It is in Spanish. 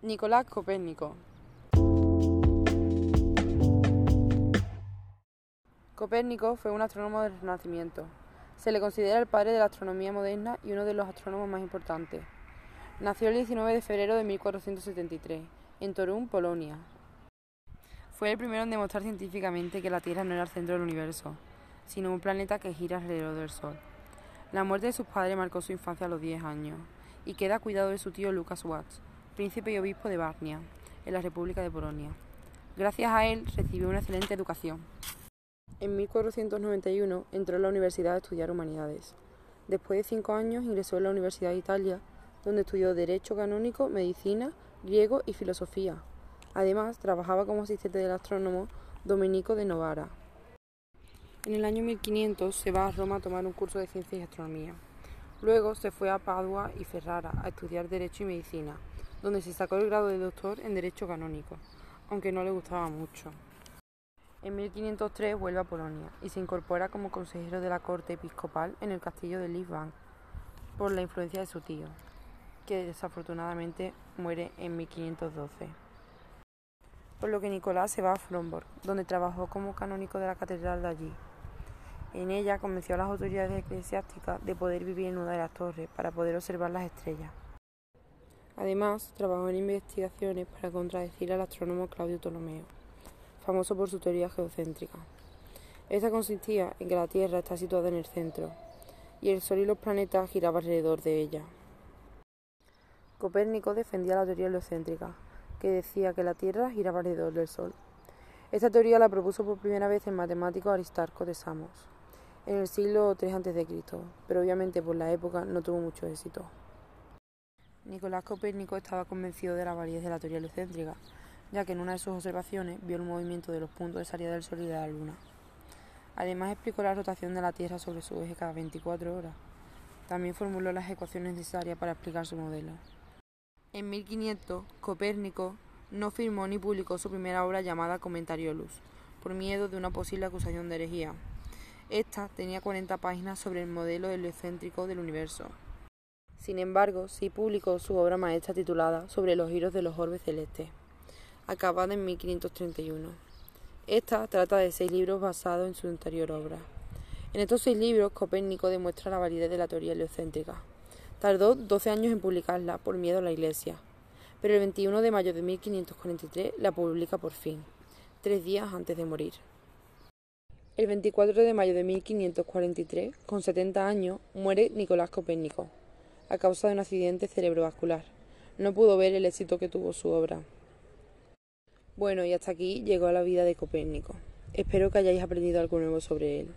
Nicolás Copérnico. Copérnico fue un astrónomo del Renacimiento. Se le considera el padre de la astronomía moderna y uno de los astrónomos más importantes. Nació el 19 de febrero de 1473, en Torun, Polonia. Fue el primero en demostrar científicamente que la Tierra no era el centro del universo, sino un planeta que gira alrededor del Sol. La muerte de sus padres marcó su infancia a los 10 años y queda cuidado de su tío Lucas Watts, príncipe y obispo de Varnia, en la República de Polonia. Gracias a él recibió una excelente educación. En 1491 entró en la Universidad a estudiar humanidades. Después de cinco años ingresó en la Universidad de Italia, donde estudió Derecho Canónico, Medicina, Griego y Filosofía. Además, trabajaba como asistente del astrónomo Domenico de Novara. En el año 1500 se va a Roma a tomar un curso de ciencia y astronomía. Luego se fue a Padua y Ferrara a estudiar Derecho y Medicina, donde se sacó el grado de doctor en Derecho Canónico, aunque no le gustaba mucho. En 1503 vuelve a Polonia y se incorpora como consejero de la corte episcopal en el castillo de Lisbon por la influencia de su tío, que desafortunadamente muere en 1512. Por lo que Nicolás se va a Fromborg, donde trabajó como canónico de la catedral de allí. En ella convenció a las autoridades eclesiásticas de poder vivir en una de las torres para poder observar las estrellas. Además, trabajó en investigaciones para contradecir al astrónomo Claudio Ptolomeo famoso por su teoría geocéntrica. Esta consistía en que la Tierra está situada en el centro y el Sol y los planetas giraban alrededor de ella. Copérnico defendía la teoría heliocéntrica, que decía que la Tierra giraba alrededor del Sol. Esta teoría la propuso por primera vez el matemático Aristarco de Samos, en el siglo III a.C., pero obviamente por la época no tuvo mucho éxito. Nicolás Copérnico estaba convencido de la validez de la teoría heliocéntrica, ya que en una de sus observaciones vio el movimiento de los puntos de salida del Sol y de la Luna. Además explicó la rotación de la Tierra sobre su eje cada 24 horas. También formuló las ecuaciones necesarias para explicar su modelo. En 1500, Copérnico no firmó ni publicó su primera obra llamada Commentariolus, por miedo de una posible acusación de herejía. Esta tenía 40 páginas sobre el modelo heliocéntrico del universo. Sin embargo, sí publicó su obra maestra titulada Sobre los giros de los orbes celestes acabada en 1531. Esta trata de seis libros basados en su anterior obra. En estos seis libros, Copérnico demuestra la validez de la teoría heliocéntrica. Tardó 12 años en publicarla por miedo a la Iglesia, pero el 21 de mayo de 1543 la publica por fin, tres días antes de morir. El 24 de mayo de 1543, con 70 años, muere Nicolás Copérnico, a causa de un accidente cerebrovascular. No pudo ver el éxito que tuvo su obra. Bueno, y hasta aquí llegó la vida de Copérnico. Espero que hayáis aprendido algo nuevo sobre él.